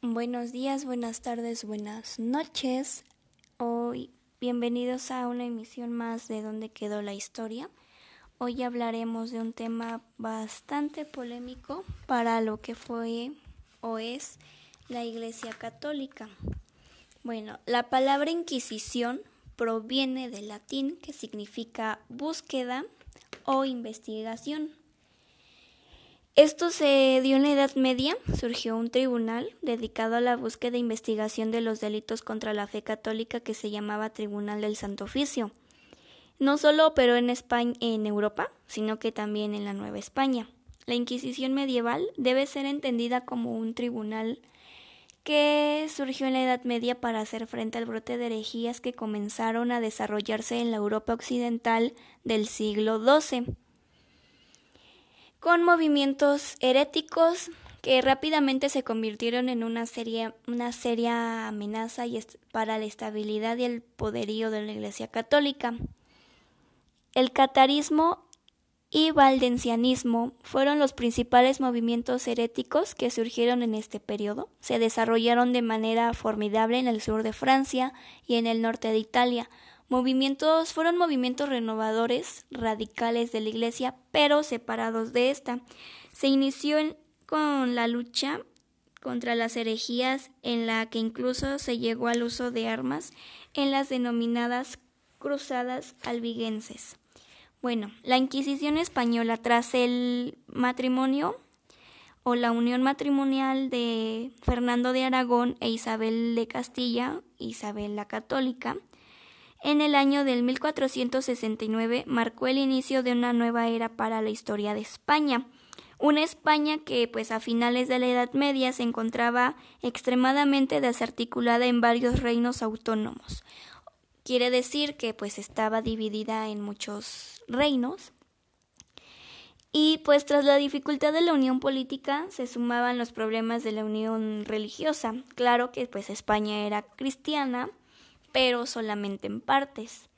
Buenos días, buenas tardes, buenas noches. Hoy bienvenidos a una emisión más de Dónde quedó la historia. Hoy hablaremos de un tema bastante polémico para lo que fue o es la Iglesia Católica. Bueno, la palabra Inquisición proviene del latín que significa búsqueda o investigación. Esto se dio en la Edad Media, surgió un tribunal dedicado a la búsqueda e investigación de los delitos contra la fe católica que se llamaba Tribunal del Santo Oficio. No solo operó en España, en Europa, sino que también en la Nueva España. La Inquisición medieval debe ser entendida como un tribunal que surgió en la Edad Media para hacer frente al brote de herejías que comenzaron a desarrollarse en la Europa occidental del siglo XII con movimientos heréticos que rápidamente se convirtieron en una seria, una seria amenaza para la estabilidad y el poderío de la Iglesia Católica. El catarismo y valdencianismo fueron los principales movimientos heréticos que surgieron en este periodo. Se desarrollaron de manera formidable en el sur de Francia y en el norte de Italia, Movimientos fueron movimientos renovadores, radicales de la Iglesia, pero separados de esta. Se inició con la lucha contra las herejías, en la que incluso se llegó al uso de armas en las denominadas cruzadas albigenses. Bueno, la Inquisición española tras el matrimonio o la unión matrimonial de Fernando de Aragón e Isabel de Castilla, Isabel la Católica, en el año del 1469 marcó el inicio de una nueva era para la historia de España. Una España que, pues a finales de la Edad Media, se encontraba extremadamente desarticulada en varios reinos autónomos. Quiere decir que, pues, estaba dividida en muchos reinos. Y pues tras la dificultad de la unión política se sumaban los problemas de la unión religiosa. Claro que pues España era cristiana, pero solamente en partes.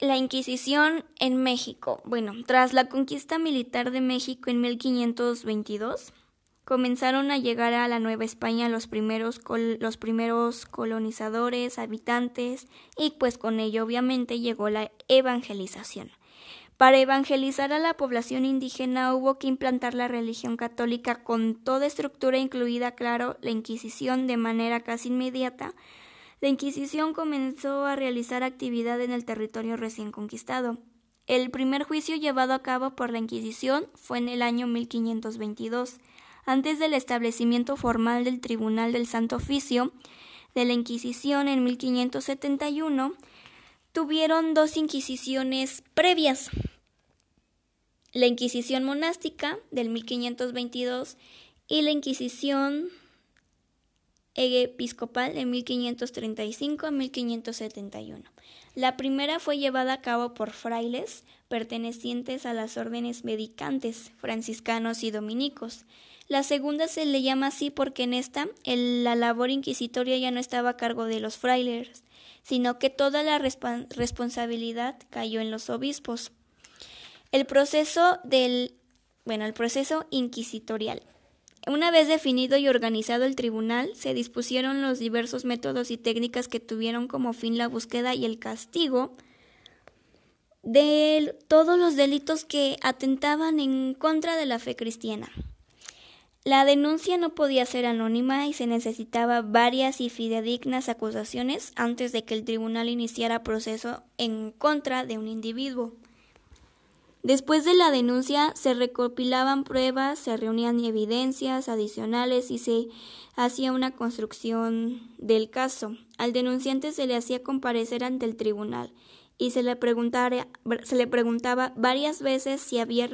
La Inquisición en México. Bueno, tras la conquista militar de México en 1522, comenzaron a llegar a la Nueva España los primeros, los primeros colonizadores, habitantes, y pues con ello obviamente llegó la evangelización. Para evangelizar a la población indígena hubo que implantar la religión católica con toda estructura incluida, claro, la Inquisición de manera casi inmediata, la Inquisición comenzó a realizar actividad en el territorio recién conquistado. El primer juicio llevado a cabo por la Inquisición fue en el año 1522, antes del establecimiento formal del Tribunal del Santo Oficio de la Inquisición en 1571, tuvieron dos inquisiciones previas. La Inquisición monástica del 1522 y la Inquisición episcopal de 1535 a 1571. La primera fue llevada a cabo por frailes pertenecientes a las órdenes medicantes, franciscanos y dominicos. La segunda se le llama así porque en esta la labor inquisitoria ya no estaba a cargo de los frailes, sino que toda la responsabilidad cayó en los obispos. El proceso del bueno, el proceso inquisitorial. Una vez definido y organizado el tribunal, se dispusieron los diversos métodos y técnicas que tuvieron como fin la búsqueda y el castigo de todos los delitos que atentaban en contra de la fe cristiana. La denuncia no podía ser anónima y se necesitaba varias y fidedignas acusaciones antes de que el tribunal iniciara proceso en contra de un individuo. Después de la denuncia se recopilaban pruebas, se reunían evidencias adicionales y se hacía una construcción del caso. Al denunciante se le hacía comparecer ante el tribunal y se le, se le preguntaba varias veces si había,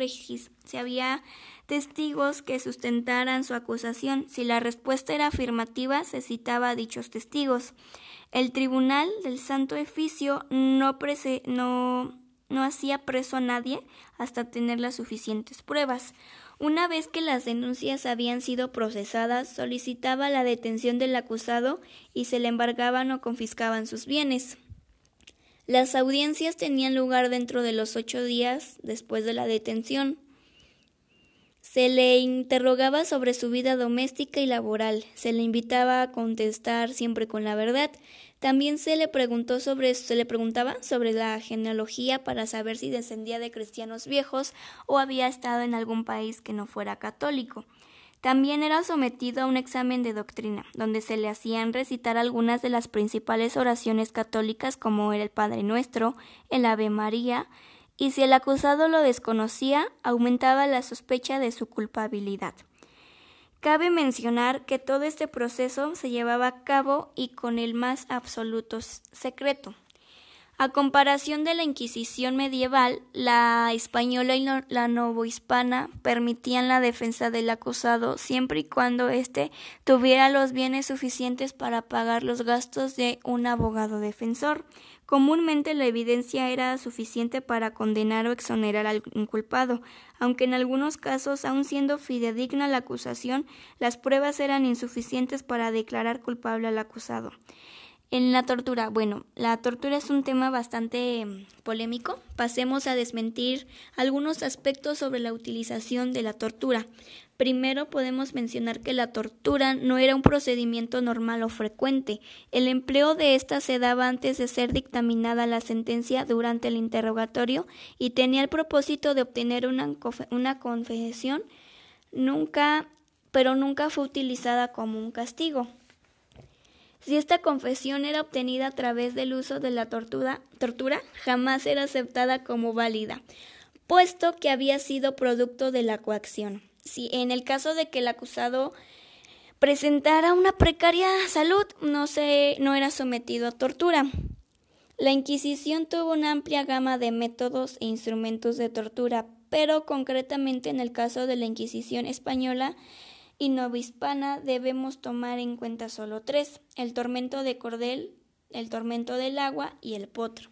si había testigos que sustentaran su acusación. Si la respuesta era afirmativa, se citaba a dichos testigos. El tribunal del Santo Oficio no, no no hacía preso a nadie hasta tener las suficientes pruebas. Una vez que las denuncias habían sido procesadas, solicitaba la detención del acusado y se le embargaban o confiscaban sus bienes. Las audiencias tenían lugar dentro de los ocho días después de la detención. Se le interrogaba sobre su vida doméstica y laboral, se le invitaba a contestar siempre con la verdad. También se le preguntó sobre se le preguntaba sobre la genealogía para saber si descendía de cristianos viejos o había estado en algún país que no fuera católico. También era sometido a un examen de doctrina, donde se le hacían recitar algunas de las principales oraciones católicas como era el Padre Nuestro, el Ave María, y si el acusado lo desconocía, aumentaba la sospecha de su culpabilidad. Cabe mencionar que todo este proceso se llevaba a cabo y con el más absoluto secreto. A comparación de la Inquisición medieval, la española y la novohispana permitían la defensa del acusado siempre y cuando éste tuviera los bienes suficientes para pagar los gastos de un abogado defensor. Comúnmente la evidencia era suficiente para condenar o exonerar al inculpado, aunque en algunos casos, aun siendo fidedigna la acusación, las pruebas eran insuficientes para declarar culpable al acusado. En la tortura, bueno, la tortura es un tema bastante mm, polémico. Pasemos a desmentir algunos aspectos sobre la utilización de la tortura. Primero podemos mencionar que la tortura no era un procedimiento normal o frecuente. El empleo de ésta se daba antes de ser dictaminada la sentencia durante el interrogatorio y tenía el propósito de obtener una, una confesión nunca pero nunca fue utilizada como un castigo. Si esta confesión era obtenida a través del uso de la tortura, tortura jamás era aceptada como válida, puesto que había sido producto de la coacción. Si en el caso de que el acusado presentara una precaria salud, no, se, no era sometido a tortura. La Inquisición tuvo una amplia gama de métodos e instrumentos de tortura, pero concretamente en el caso de la Inquisición española, y novohispana debemos tomar en cuenta solo tres, el tormento de cordel, el tormento del agua y el potro.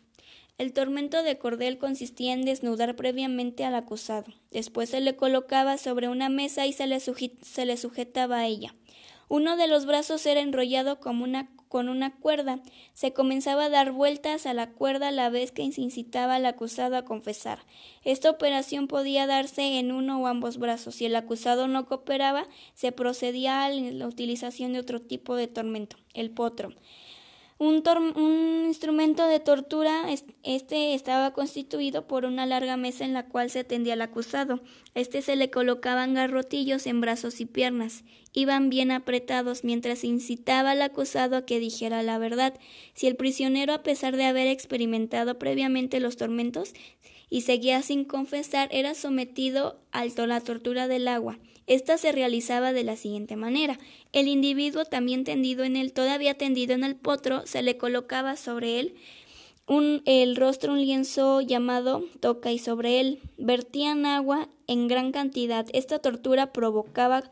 El tormento de cordel consistía en desnudar previamente al acusado. Después se le colocaba sobre una mesa y se le, se le sujetaba a ella. Uno de los brazos era enrollado como una con una cuerda. Se comenzaba a dar vueltas a la cuerda a la vez que se incitaba al acusado a confesar. Esta operación podía darse en uno o ambos brazos. Si el acusado no cooperaba, se procedía a la utilización de otro tipo de tormento, el potro. Un, instrumento de tortura, este estaba constituido por una larga mesa en la cual se tendía al acusado. Este se le colocaban garrotillos en brazos y piernas. Iban bien apretados mientras incitaba al acusado a que dijera la verdad. Si el prisionero, a pesar de haber experimentado previamente los tormentos y seguía sin confesar, era sometido a la tortura del agua. Esta se realizaba de la siguiente manera. El individuo también tendido en el, todavía tendido en el potro, se le colocaba sobre él el rostro un lienzo llamado toca y sobre él vertían agua en gran cantidad. Esta tortura provocaba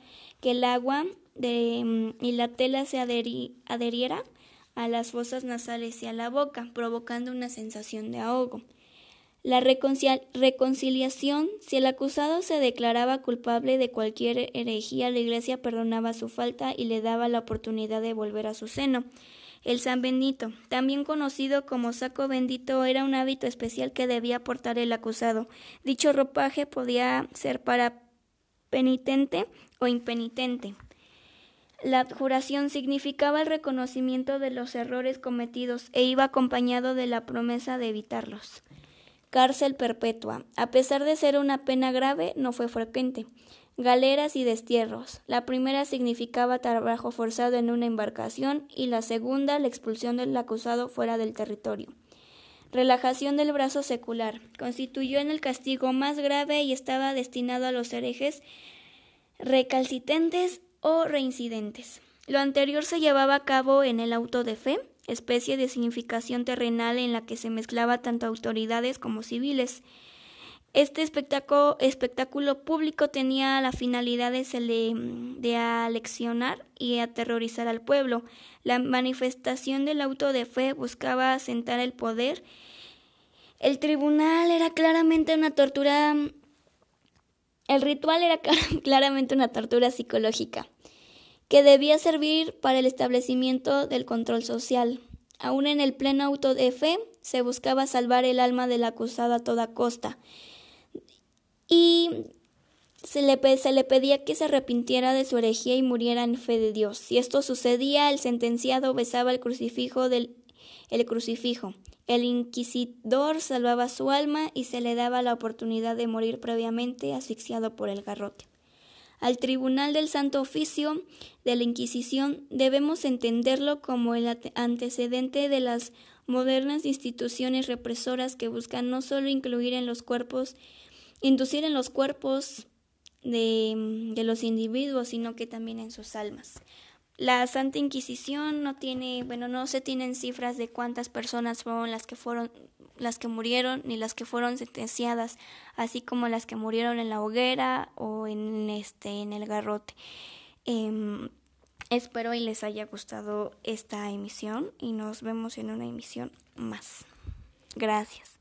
que el agua de, mm, y la tela se adheriera a las fosas nasales y a la boca, provocando una sensación de ahogo. La reconciliación, si el acusado se declaraba culpable de cualquier herejía, la Iglesia perdonaba su falta y le daba la oportunidad de volver a su seno. El San Benito, también conocido como saco bendito, era un hábito especial que debía portar el acusado. Dicho ropaje podía ser para penitente o impenitente. La juración significaba el reconocimiento de los errores cometidos e iba acompañado de la promesa de evitarlos. Cárcel perpetua. A pesar de ser una pena grave, no fue frecuente. Galeras y destierros. La primera significaba trabajo forzado en una embarcación y la segunda la expulsión del acusado fuera del territorio. Relajación del brazo secular. Constituyó en el castigo más grave y estaba destinado a los herejes recalcitentes o reincidentes. Lo anterior se llevaba a cabo en el auto de fe, especie de significación terrenal en la que se mezclaba tanto autoridades como civiles. Este espectáculo, público tenía la finalidad de, de aleccionar y aterrorizar al pueblo. La manifestación del auto de fe buscaba asentar el poder. El tribunal era claramente una tortura. El ritual era claramente una tortura psicológica que debía servir para el establecimiento del control social. Aún en el pleno auto de fe, se buscaba salvar el alma del acusado a toda costa. Y se le, se le, pedía que se arrepintiera de su herejía y muriera en fe de Dios. Si esto sucedía, el sentenciado besaba el crucifijo del el crucifijo. El inquisidor salvaba su alma y se le daba la oportunidad de morir previamente asfixiado por el garrote. Al Tribunal del Santo Oficio de la Inquisición debemos entenderlo como el antecedente de las modernas instituciones represoras que buscan no solo incluir en los cuerpos, inducir en los cuerpos de, de los individuos, sino que también en sus almas. La Santa Inquisición no tiene, bueno, no se tienen cifras de cuántas personas fueron las que fueron las que murieron ni las que fueron sentenciadas, así como las que murieron en la hoguera o en este en el garrote. Em, espero y les haya gustado esta emisión y nos vemos en una emisión más. Gracias.